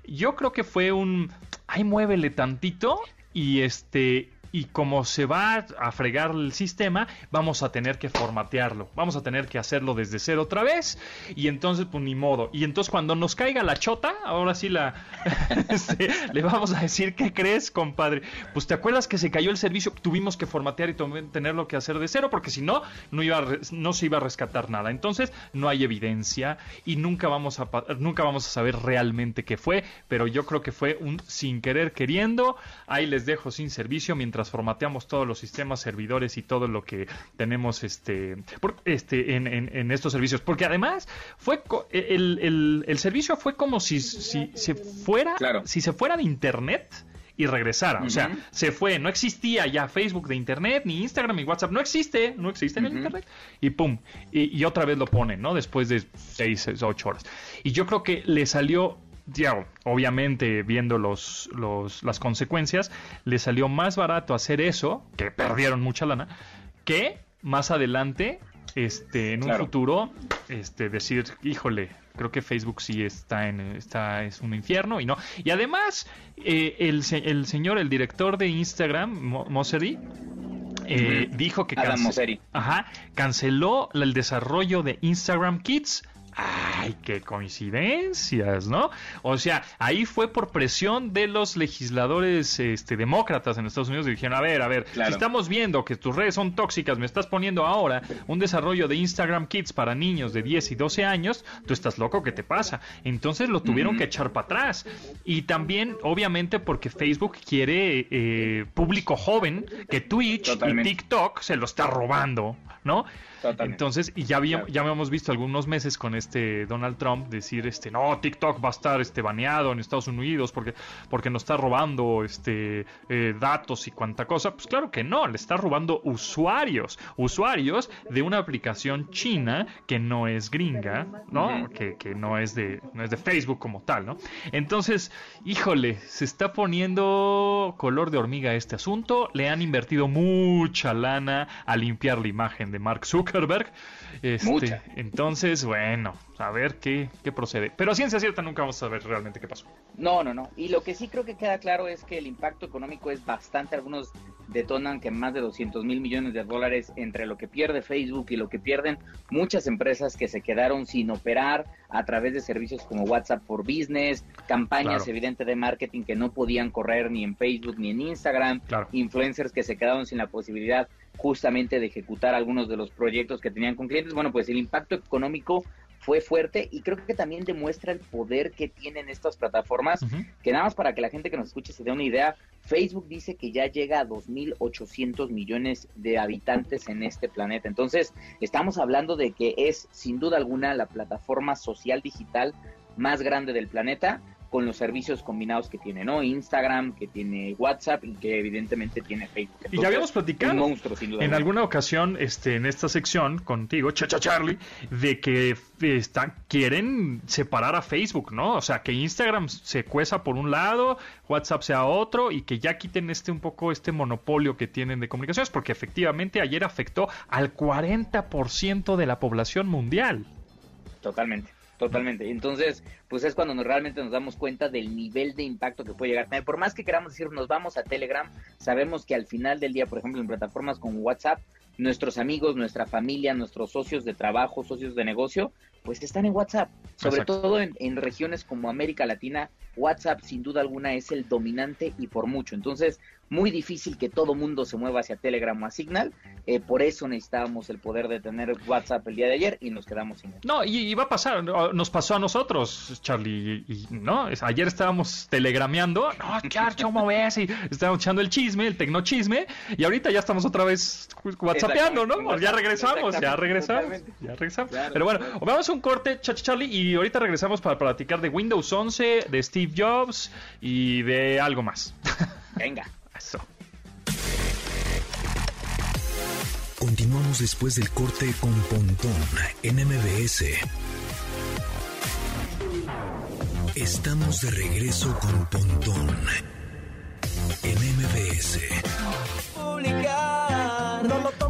Yo creo que fue un, ay, muévele tantito y este y como se va a fregar el sistema, vamos a tener que formatearlo, vamos a tener que hacerlo desde cero otra vez y entonces pues ni modo. Y entonces cuando nos caiga la chota, ahora sí la este, le vamos a decir, ¿qué crees, compadre? Pues te acuerdas que se cayó el servicio, tuvimos que formatear y tenerlo que hacer de cero porque si no no iba no se iba a rescatar nada. Entonces no hay evidencia y nunca vamos a nunca vamos a saber realmente qué fue, pero yo creo que fue un sin querer queriendo. Ahí les dejo sin servicio mientras formateamos todos los sistemas, servidores y todo lo que tenemos este, este en, estos servicios. Porque además fue el, el, servicio fue como si, si se fuera, si se fuera de internet y regresara. O sea, se fue, no existía ya Facebook de Internet, ni Instagram, ni WhatsApp, no existe, no existe en el Internet. Y pum, y, y, otra vez lo ponen, ¿no? Después de seis, ocho horas. Y yo creo que le salió ya, obviamente viendo los, los, las consecuencias, le salió más barato hacer eso, que perdieron mucha lana, que más adelante, este, en un futuro, este, decir, híjole, creo que Facebook sí está en, está, es un infierno y no. Y además, eh, el, el señor, el director de Instagram, Mosseri, eh, dijo que ajá, canceló el desarrollo de Instagram Kids Ay, qué coincidencias, ¿no? O sea, ahí fue por presión de los legisladores este, demócratas en Estados Unidos. Dijeron, a ver, a ver, si estamos viendo que tus redes son tóxicas, me estás poniendo ahora un desarrollo de Instagram Kids para niños de 10 y 12 años, tú estás loco, ¿qué te pasa? Entonces lo tuvieron que echar para atrás. Y también, obviamente, porque Facebook quiere eh, público joven que Twitch y TikTok se lo está robando, ¿no? Entonces, y ya habíamos, ya habíamos visto algunos meses con este Donald Trump decir este no, TikTok va a estar este baneado en Estados Unidos porque, porque nos está robando este eh, datos y cuanta cosa. Pues claro que no, le está robando usuarios, usuarios de una aplicación china que no es gringa, ¿no? que, que, no es de, no es de Facebook como tal, ¿no? Entonces, híjole, se está poniendo color de hormiga este asunto. Le han invertido mucha lana a limpiar la imagen de Mark Zuckerberg. Este, entonces, bueno, a ver qué, qué procede. Pero a ciencia cierta nunca vamos a saber realmente qué pasó. No, no, no. Y lo que sí creo que queda claro es que el impacto económico es bastante. Algunos detonan que más de 200 mil millones de dólares entre lo que pierde Facebook y lo que pierden muchas empresas que se quedaron sin operar a través de servicios como WhatsApp por Business, campañas evidentes de marketing que no podían correr ni en Facebook ni en Instagram, influencers que se quedaron sin la posibilidad justamente de ejecutar algunos de los proyectos que tenían con clientes. Bueno, pues el impacto económico fue fuerte y creo que también demuestra el poder que tienen estas plataformas, que nada más para que la gente que nos escuche se dé una idea, Facebook dice que ya llega a 2.800 millones de habitantes en este planeta. Entonces, estamos hablando de que es sin duda alguna la plataforma social digital más grande del planeta con los servicios combinados que tiene, ¿no? Instagram, que tiene WhatsApp y que evidentemente tiene Facebook. y ya habíamos platicado en alguna ocasión este, en esta sección contigo, Chacha Charlie, de que están, quieren separar a Facebook, ¿no? O sea, que Instagram se cueza por un lado, WhatsApp sea otro y que ya quiten este un poco este monopolio que tienen de comunicaciones, porque efectivamente ayer afectó al 40% de la población mundial. Totalmente. Totalmente. Entonces, pues es cuando realmente nos damos cuenta del nivel de impacto que puede llegar. Por más que queramos decir, nos vamos a Telegram, sabemos que al final del día, por ejemplo, en plataformas como WhatsApp, nuestros amigos, nuestra familia, nuestros socios de trabajo, socios de negocio, pues están en WhatsApp. Sobre todo en, en, regiones como América Latina, WhatsApp sin duda alguna es el dominante y por mucho. Entonces, muy difícil que todo mundo se mueva hacia Telegram o a Signal. Eh, por eso necesitábamos el poder de tener WhatsApp el día de ayer y nos quedamos sin él. No, y, va a pasar, nos pasó a nosotros, Charlie, y, ¿no? Ayer estábamos telegrameando, no, Char, ¿cómo ves? Y estábamos echando el chisme, el tecnochisme, y ahorita ya estamos otra vez whatsappeando, ¿no? Ya regresamos, ya regresamos, ya regresamos. Pero bueno, vamos a un corte, Charlie, y ahorita regresamos para platicar de Windows 11, de Steve Jobs y de algo más. Venga. Continuamos después del corte con Pontón en MBS. Estamos de regreso con Pontón en MBS.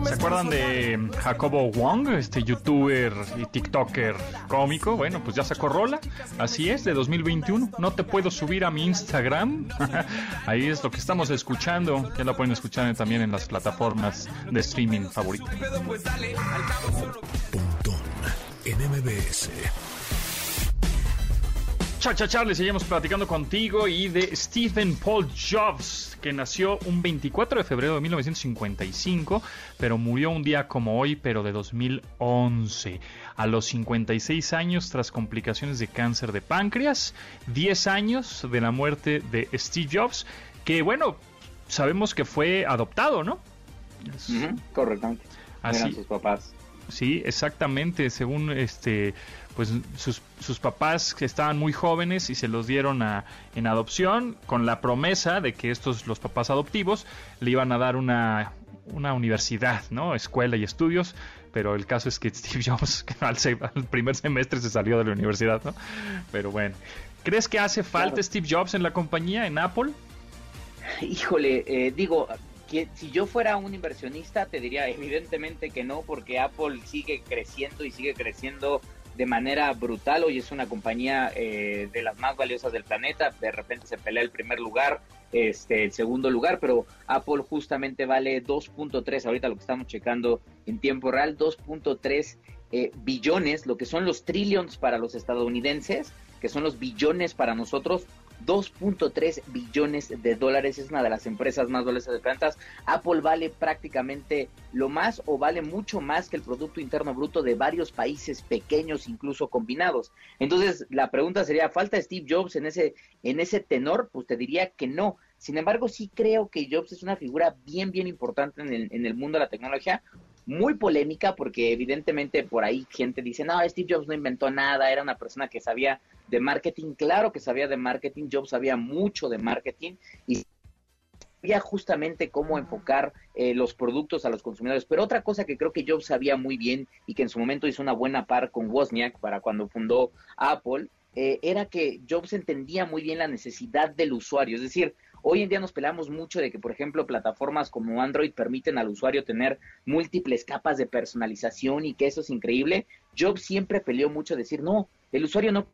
¿Se acuerdan de Jacobo Wong, este youtuber y tiktoker cómico? Bueno, pues ya sacó rola. Así es, de 2021. No te puedo subir a mi Instagram. Ahí es lo que estamos escuchando. Ya la pueden escuchar también en las plataformas de streaming favoritas. Pontón en MBS. Chacha Charlie, seguimos platicando contigo y de Stephen Paul Jobs, que nació un 24 de febrero de 1955, pero murió un día como hoy, pero de 2011, a los 56 años tras complicaciones de cáncer de páncreas, 10 años de la muerte de Steve Jobs, que bueno, sabemos que fue adoptado, ¿no? correctamente. Así, sus papás. Sí, exactamente, según este pues sus, sus papás estaban muy jóvenes y se los dieron a, en adopción con la promesa de que estos, los papás adoptivos, le iban a dar una, una universidad, ¿no? Escuela y estudios, pero el caso es que Steve Jobs al, primer semestre se salió de la universidad, ¿no? Pero bueno, ¿crees que hace falta Steve Jobs en la compañía, en Apple? Híjole, eh, digo, que si yo fuera un inversionista te diría evidentemente que no, porque Apple sigue creciendo y sigue creciendo de manera brutal. Hoy es una compañía eh, de las más valiosas del planeta. De repente se pelea el primer lugar, este, el segundo lugar, pero Apple justamente vale 2.3. Ahorita lo que estamos checando en tiempo real, 2.3 eh, billones, lo que son los trillions para los estadounidenses, que son los billones para nosotros, 2.3 billones de dólares. Es una de las empresas más valiosas de plantas. Apple vale prácticamente lo más o vale mucho más que el Producto Interno Bruto de varios países pequeños, incluso combinados. Entonces, la pregunta sería, ¿falta Steve Jobs en ese, en ese tenor? Pues te diría que no. Sin embargo, sí creo que Jobs es una figura bien, bien importante en el, en el mundo de la tecnología, muy polémica porque evidentemente por ahí gente dice, no, Steve Jobs no inventó nada, era una persona que sabía de marketing, claro que sabía de marketing, Jobs sabía mucho de marketing y sabía justamente cómo enfocar eh, los productos a los consumidores. Pero otra cosa que creo que Jobs sabía muy bien y que en su momento hizo una buena par con Wozniak para cuando fundó Apple, eh, era que Jobs entendía muy bien la necesidad del usuario. Es decir, Hoy en día nos pelamos mucho de que, por ejemplo, plataformas como Android permiten al usuario tener múltiples capas de personalización y que eso es increíble. Jobs siempre peleó mucho decir, no, el usuario no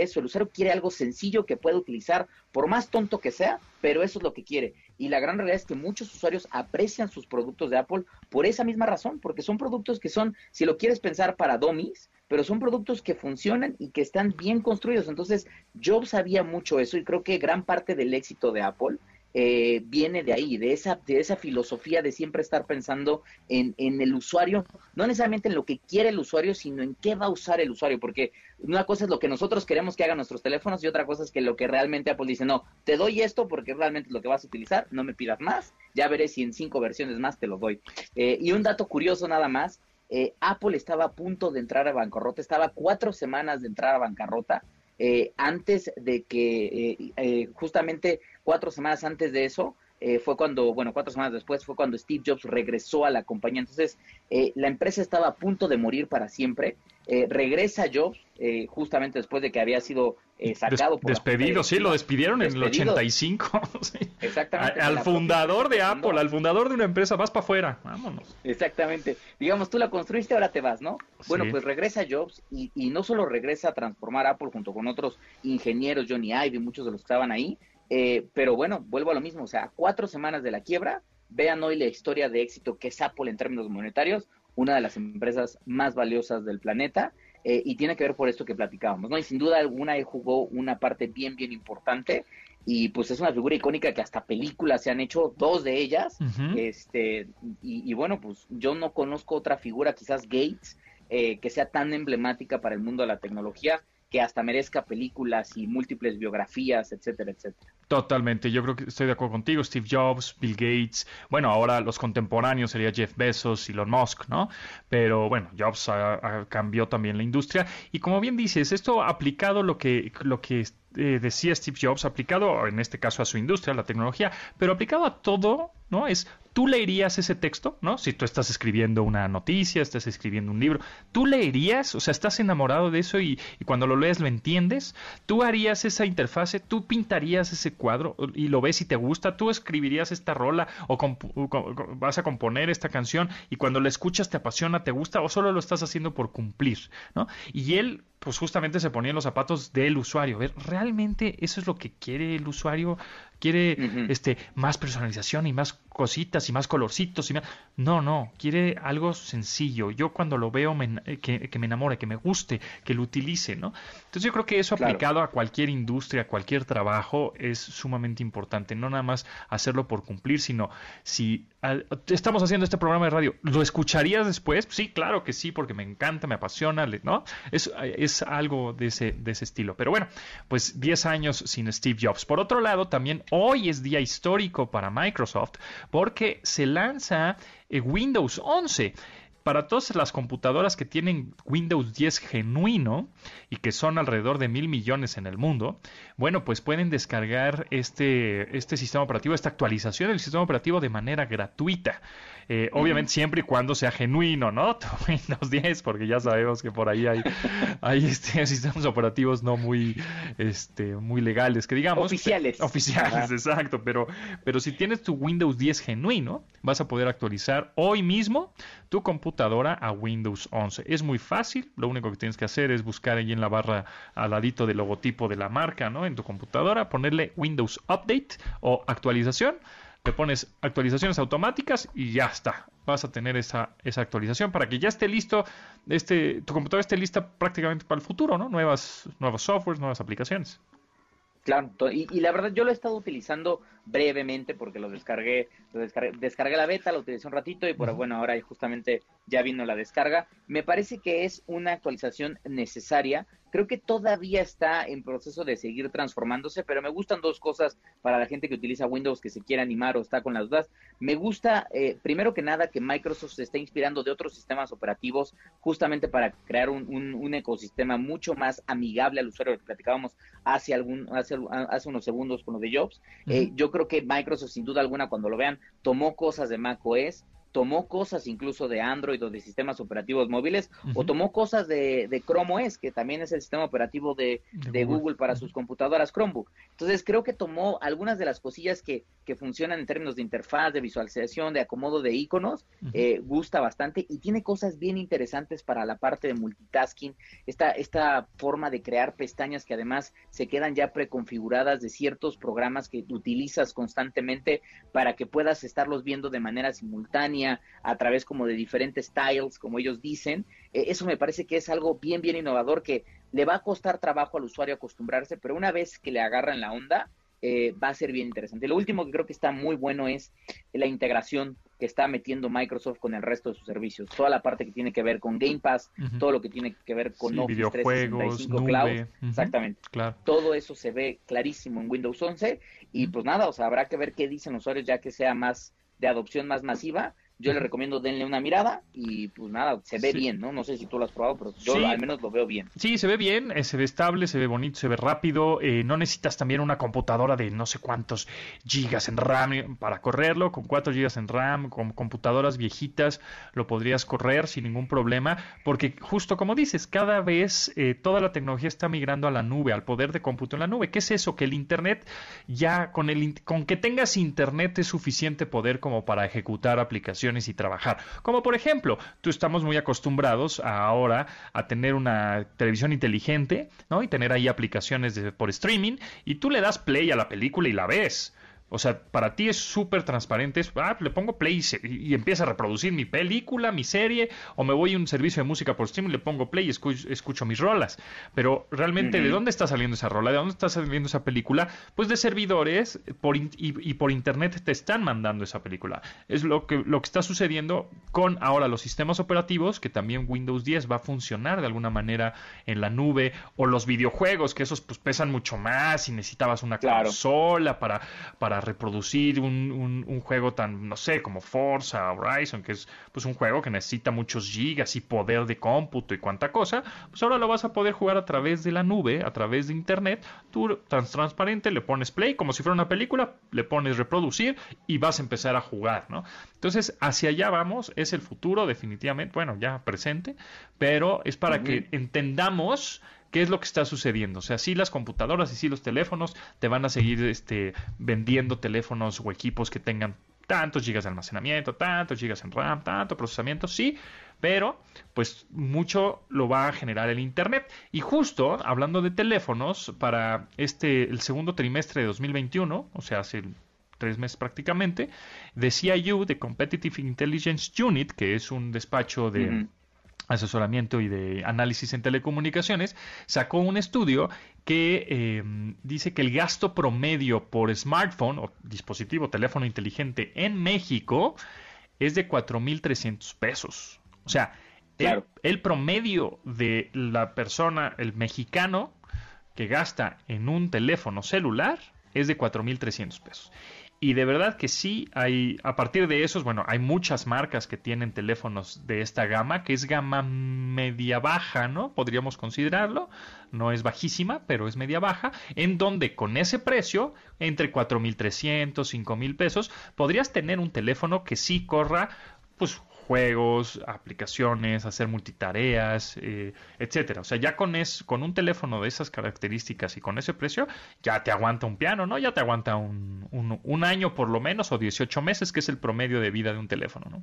eso, el usuario quiere algo sencillo que pueda utilizar, por más tonto que sea, pero eso es lo que quiere. Y la gran realidad es que muchos usuarios aprecian sus productos de Apple por esa misma razón, porque son productos que son, si lo quieres pensar para dummies, pero son productos que funcionan y que están bien construidos. Entonces, Jobs sabía mucho eso y creo que gran parte del éxito de Apple eh, viene de ahí, de esa, de esa filosofía de siempre estar pensando en, en, el usuario, no necesariamente en lo que quiere el usuario, sino en qué va a usar el usuario, porque una cosa es lo que nosotros queremos que hagan nuestros teléfonos y otra cosa es que lo que realmente Apple dice, no, te doy esto porque realmente es lo que vas a utilizar, no me pidas más, ya veré si en cinco versiones más te lo doy. Eh, y un dato curioso nada más, eh, Apple estaba a punto de entrar a bancarrota, estaba cuatro semanas de entrar a bancarrota, eh, antes de que, eh, justamente cuatro semanas antes de eso, fue cuando, bueno, cuatro semanas después fue cuando Steve Jobs regresó a la compañía. Entonces, la empresa estaba a punto de morir para siempre. Regresa Jobs, justamente después de que había sido eh, sacado despedido, sí, lo despidieron en el 85. Exactamente. al fundador de Apple, al fundador de una empresa, vas para afuera, vámonos. Exactamente. Digamos, tú la construiste, ahora te vas, ¿no? Bueno, pues regresa Jobs y, y, no solo regresa a transformar Apple junto con otros ingenieros, Johnny Ive y muchos de los que estaban ahí, eh, pero bueno, vuelvo a lo mismo, o sea, cuatro semanas de la quiebra, vean hoy la historia de éxito que es Apple en términos monetarios, una de las empresas más valiosas del planeta eh, y tiene que ver por esto que platicábamos, ¿no? Y sin duda alguna él jugó una parte bien, bien importante y pues es una figura icónica que hasta películas se han hecho, dos de ellas, este, y, bueno, pues yo no conozco otra figura, quizás Gates, eh, que sea tan emblemática para el mundo de la tecnología, que hasta merezca películas y múltiples biografías, etcétera, etcétera. Totalmente, yo creo que estoy de acuerdo contigo, Steve Jobs, Bill Gates, bueno, ahora los contemporáneos sería Jeff Bezos, Elon Musk, ¿no? Pero bueno, Jobs cambió también la industria y como bien dices, esto aplicado lo que lo que eh, decía Steve Jobs, aplicado en este caso a su industria, a la tecnología, pero aplicado a todo, ¿no? Es, tú leerías ese texto, ¿no? Si tú estás escribiendo una noticia, estás escribiendo un libro, tú leerías, o sea, estás enamorado de eso y, cuando lo lees lo entiendes, tú harías esa interfase, tú pintarías ese cuadro y lo ves y te gusta, tú escribirías esta rola o vas a componer esta canción y cuando la escuchas te apasiona, te gusta o solo lo estás haciendo por cumplir, ¿no? Y él pues justamente se ponía en los zapatos del usuario. Ver, ¿realmente eso es lo que quiere el usuario? Quiere este más personalización y más cositas y más colorcitos y más... no no quiere algo sencillo. Yo cuando lo veo eh, que, me enamore que me guste que lo utilice no entonces yo creo que eso aplicado a cualquier industria a cualquier trabajo es sumamente importante. No nada más hacerlo por cumplir sino si estamos haciendo este programa de radio lo escucharías después sí claro que sí porque me encanta me apasiona no es, es algo de ese de ese estilo. Pero bueno pues 10 años sin Steve Jobs. Por otro lado también Hoy es día histórico para Microsoft porque se lanza eh, Windows 11 para todas las computadoras que tienen Windows 10 genuino y que son alrededor de mil millones en el mundo, bueno, pues pueden descargar este, este sistema operativo, esta actualización del sistema operativo de manera gratuita. Eh, obviamente siempre y cuando sea genuino, ¿no? Windows 10, porque ya sabemos que por ahí hay, hay este, sistemas operativos no muy, este, muy legales, que digamos. Oficiales. Oficiales, exacto. Pero, pero si tienes tu Windows 10 genuino, vas a poder actualizar hoy mismo tu computadora a Windows 11. Es muy fácil, lo único que tienes que hacer es buscar ahí en la barra al ladito del logotipo de la marca, ¿no? En tu computadora, ponerle Windows Update o actualización le pones actualizaciones automáticas y ya está. Vas a tener esa, esa actualización para que ya esté listo, este, tu computadora esté lista prácticamente para el futuro, ¿no? Nuevas, nuevos softwares, nuevas aplicaciones. Claro, y, y, la verdad yo lo he estado utilizando brevemente porque lo descargué, lo descargué, descargué la beta, lo utilicé un ratito y por bueno, ahora justamente ya vino la descarga. Me parece que es una actualización necesaria. Creo que todavía está en proceso de seguir transformándose, pero me gustan dos cosas para la gente que utiliza Windows que se quiere animar o está con las dudas. Me gusta, eh, primero que nada, que Microsoft se está inspirando de otros sistemas operativos justamente para crear un, un, ecosistema mucho más amigable al usuario, que platicábamos hace, algún, hace, hace unos segundos con lo de Jobs. eh, yo creo que Microsoft, sin duda alguna, cuando lo vean, tomó cosas de macOS, tomó cosas incluso de Android o de sistemas operativos móviles, o tomó cosas de, de, Chrome OS, que también es el sistema operativo de, de, Google. para sus computadoras Chromebook. Entonces creo que tomó algunas de las cosillas que, que funcionan en términos de interfaz, de visualización, de acomodo de iconos, eh, gusta bastante y tiene cosas bien interesantes para la parte de multitasking, esta, esta forma de crear pestañas que además se quedan ya preconfiguradas de ciertos programas que utilizas constantemente para que puedas estarlos viendo de manera simultánea a través como de diferentes styles, como ellos dicen. Eh, eso me parece que es algo bien, bien innovador que le va a costar trabajo al usuario acostumbrarse, pero una vez que le agarran la onda, eh, va a ser bien interesante. Lo último que creo que está muy bueno es la integración que está metiendo Microsoft con el resto de sus servicios. Toda la parte que tiene que ver con Game Pass, todo lo que tiene que ver con sí, Office 365 Cloud. Exactamente. Claro. Todo eso se ve clarísimo en Windows 11 y pues nada, o sea, habrá que ver qué dicen los usuarios ya que sea más de adopción más masiva yo le recomiendo denle una mirada y pues nada, se ve bien, ¿no? No sé si tú lo has probado, pero yo Sí. al menos lo veo bien. Sí, se ve bien, eh, se ve estable, se ve bonito, se ve rápido. eh, no necesitas también una computadora de no sé cuántos gigas en RAM eh, para correrlo. Con 4 gigas en RAM, con computadoras viejitas, lo podrías correr sin ningún problema. Porque justo como dices, cada vez eh, toda la tecnología está migrando a la nube, al poder de cómputo en la nube. ¿Qué es eso? Que el Internet ya con, el, con que tengas Internet es suficiente poder como para ejecutar aplicaciones y trabajar. Como por ejemplo, tú estamos muy acostumbrados ahora a tener una televisión inteligente, ¿no? Y tener ahí aplicaciones de- por streaming y tú le das play a la película y la ves. O sea, para ti es súper transparente. es, ah, le pongo play y, se- y empieza a reproducir mi película, mi serie, o me voy a un servicio de música por streaming, le pongo play y escucho, escucho mis rolas. Pero realmente, ¿de dónde está saliendo esa rola? ¿De dónde está saliendo esa película? Pues de servidores por y, y por internet te están mandando esa película. Es lo que, lo que está sucediendo con ahora los sistemas operativos, que también Windows 10 va a funcionar de alguna manera en la nube, o los videojuegos, que esos pues pesan mucho más y necesitabas una Claro. consola para, para reproducir un, un- un juego tan, no sé, como Forza Horizon, que es pues un juego que necesita muchos gigas y poder de cómputo y cuánta cosa, pues ahora lo vas a poder jugar a través de la nube, a través de internet, tú tan transparente le pones play como si fuera una película, le pones reproducir y vas a empezar a jugar, ¿no? Entonces, hacia allá vamos, es el futuro definitivamente, bueno, ya presente, pero es para que entendamos qué es lo que está sucediendo. O sea, sí las computadoras y sí los teléfonos te van a seguir este, vendiendo teléfonos o equipos que tengan tantos gigas de almacenamiento, tantos gigas en RAM, tanto procesamiento, sí, pero pues mucho lo va a generar el Internet. Y justo hablando de teléfonos, para este, el segundo trimestre de 2021, o sea, hace tres meses prácticamente, de CIU, de Competitive Intelligence Unit, que es un despacho de. Asesoramiento y de análisis en telecomunicaciones, sacó un estudio que eh, dice que el gasto promedio por smartphone o dispositivo teléfono inteligente en México es de 4.300 pesos. O sea, el- el, promedio de la persona, el mexicano, que gasta en un teléfono celular es de 4.300 pesos. Y de verdad que sí, hay, a partir de esos, bueno, hay muchas marcas que tienen teléfonos de esta gama, que es gama media baja, ¿no? Podríamos considerarlo. No es bajísima, pero es media baja, en donde con ese precio, entre 4.300, 5.000 pesos, podrías tener un teléfono que sí corra, pues juegos, aplicaciones, hacer multitareas, eh, etcétera. O sea, ya con es, con un teléfono de esas características y con ese precio, ya te aguanta un piano, ¿no? Ya te aguanta un, un, un año por lo menos o 18 meses, que es el promedio de vida de un teléfono, ¿no?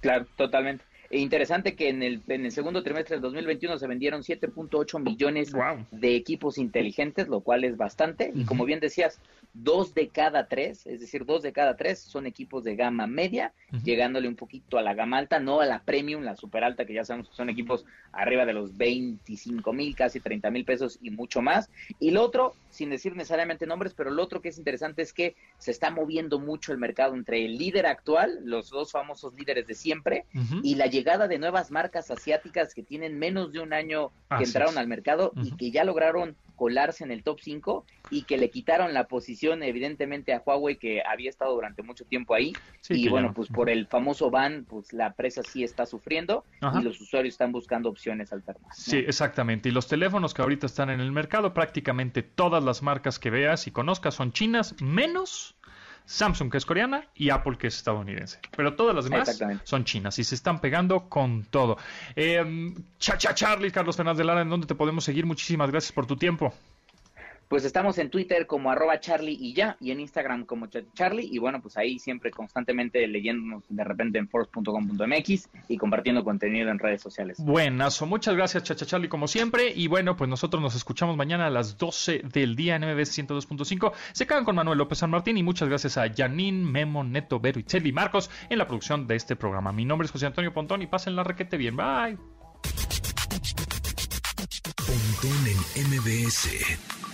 Claro, totalmente. E interesante que en el, en el segundo trimestre del 2021 se vendieron 7.8 millones de equipos inteligentes, lo cual es bastante. Y como bien decías, dos de cada tres, es decir, dos de cada tres son equipos de gama media, llegándole un poquito a la gama alta, no a la premium, la super alta, que ya sabemos que son equipos arriba de los 25 mil, casi 30 mil pesos y mucho más. Y lo otro, sin decir necesariamente nombres, pero lo otro que es interesante es que se está moviendo mucho el mercado entre el líder actual, los dos famosos líderes de siempre, y la llegada de nuevas marcas asiáticas que tienen menos de un año que entraron al mercado y que ya lograron colarse en el top 5 y que le quitaron la posición evidentemente a Huawei que había estado durante mucho tiempo ahí. Y bueno pues por el famoso ban pues la presa sí está sufriendo y los usuarios están buscando opciones alternativas. Sí, exactamente. Y los teléfonos que ahorita están en el mercado prácticamente todas las marcas que veas y conozcas son chinas menos Samsung que es coreana y Apple que es estadounidense. Pero todas las demás son chinas y se están pegando con todo. Eh, cha, cha, Charlie, Carlos Fernández de Lara, ¿en dónde te podemos seguir? Muchísimas gracias por tu tiempo. Pues estamos en Twitter como arroba Charlie y ya, y en Instagram como Charlie, y bueno, pues ahí siempre constantemente leyéndonos de repente en force.com.mx y compartiendo contenido en redes sociales. Buenazo, muchas gracias Chacha Charlie como siempre, y bueno, pues nosotros nos escuchamos mañana a las 12 del día en MBS 102.5. Se quedan con Manuel López San Martín y muchas gracias a Janine, Memo, Neto, Vero, y Marcos en la producción de este programa. Mi nombre es José Antonio Pontón y pasen la requete bien. Bye. Pontón en MBS